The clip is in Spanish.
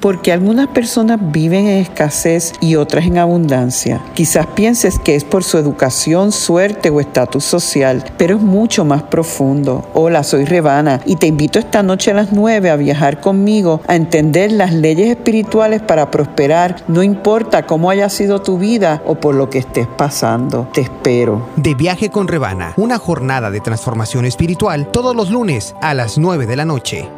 Porque algunas personas viven en escasez y otras en abundancia. Quizás pienses que es por su educación, suerte o estatus social, pero es mucho más profundo. Hola, soy Rebana y te invito esta noche a las 9 a viajar conmigo a entender las leyes espirituales para prosperar, no importa cómo haya sido tu vida o por lo que estés pasando. Te espero. De viaje con Rebana, una jornada de transformación espiritual todos los lunes a las 9 de la noche.